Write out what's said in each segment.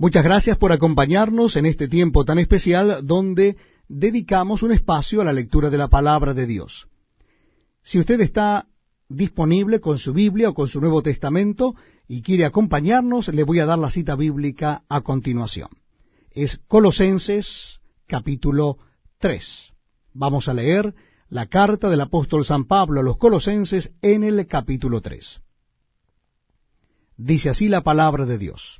Muchas gracias por acompañarnos en este tiempo tan especial donde dedicamos un espacio a la lectura de la palabra de Dios. Si usted está disponible con su Biblia o con su Nuevo Testamento y quiere acompañarnos, le voy a dar la cita bíblica a continuación. Es Colosenses capítulo 3. Vamos a leer la carta del apóstol San Pablo a los Colosenses en el capítulo 3. Dice así la palabra de Dios.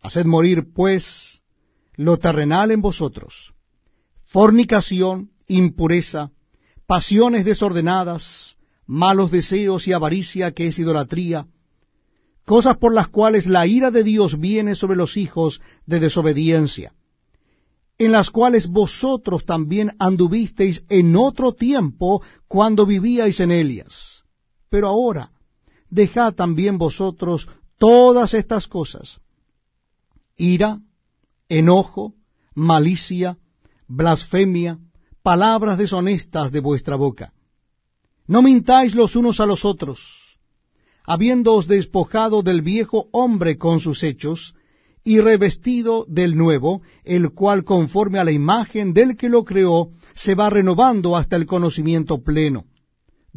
Haced morir, pues, lo terrenal en vosotros, fornicación, impureza, pasiones desordenadas, malos deseos y avaricia, que es idolatría, cosas por las cuales la ira de Dios viene sobre los hijos de desobediencia, en las cuales vosotros también anduvisteis en otro tiempo cuando vivíais en Elias. Pero ahora, dejad también vosotros todas estas cosas, ira, enojo, malicia, blasfemia, palabras deshonestas de vuestra boca. No mintáis los unos a los otros, habiéndoos despojado del viejo hombre con sus hechos, y revestido del nuevo, el cual conforme a la imagen del que lo creó, se va renovando hasta el conocimiento pleno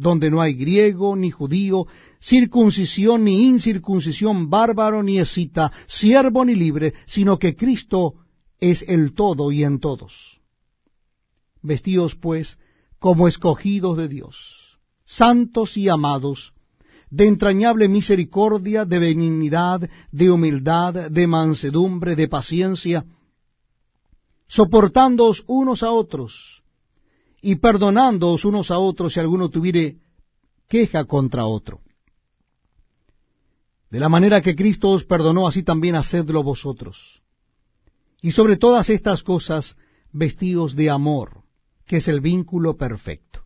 donde no hay griego ni judío, circuncisión ni incircuncisión, bárbaro ni escita, siervo ni libre, sino que Cristo es el todo y en todos. Vestidos pues como escogidos de Dios, santos y amados, de entrañable misericordia, de benignidad, de humildad, de mansedumbre, de paciencia, soportándoos unos a otros, y perdonándoos unos a otros si alguno tuviere queja contra otro. De la manera que Cristo os perdonó, así también hacedlo vosotros. Y sobre todas estas cosas, vestíos de amor, que es el vínculo perfecto.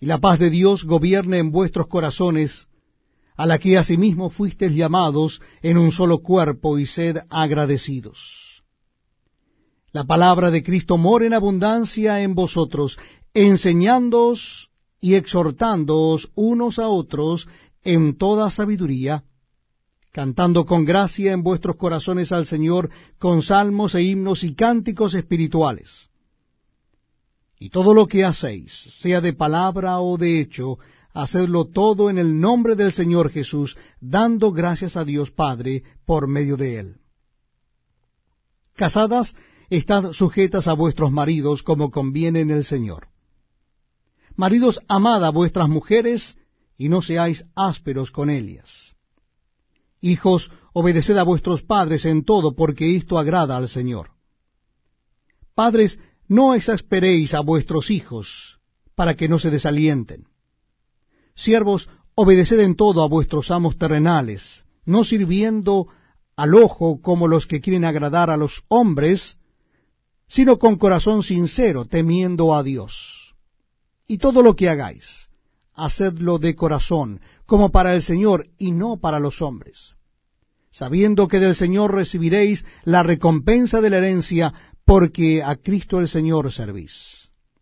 Y la paz de Dios gobierne en vuestros corazones, a la que asimismo fuisteis llamados en un solo cuerpo, y sed agradecidos la palabra de Cristo mora en abundancia en vosotros, enseñándoos y exhortándoos unos a otros en toda sabiduría, cantando con gracia en vuestros corazones al Señor con salmos e himnos y cánticos espirituales. Y todo lo que hacéis, sea de palabra o de hecho, hacedlo todo en el nombre del Señor Jesús, dando gracias a Dios Padre por medio de él. Casadas, estad sujetas a vuestros maridos como conviene en el Señor. Maridos, amad a vuestras mujeres y no seáis ásperos con ellas. Hijos, obedeced a vuestros padres en todo, porque esto agrada al Señor. Padres, no exasperéis a vuestros hijos, para que no se desalienten. Siervos, obedeced en todo a vuestros amos terrenales, no sirviendo al ojo como los que quieren agradar a los hombres, sino con corazón sincero, temiendo a Dios. Y todo lo que hagáis, hacedlo de corazón, como para el Señor y no para los hombres, sabiendo que del Señor recibiréis la recompensa de la herencia, porque a Cristo el Señor servís.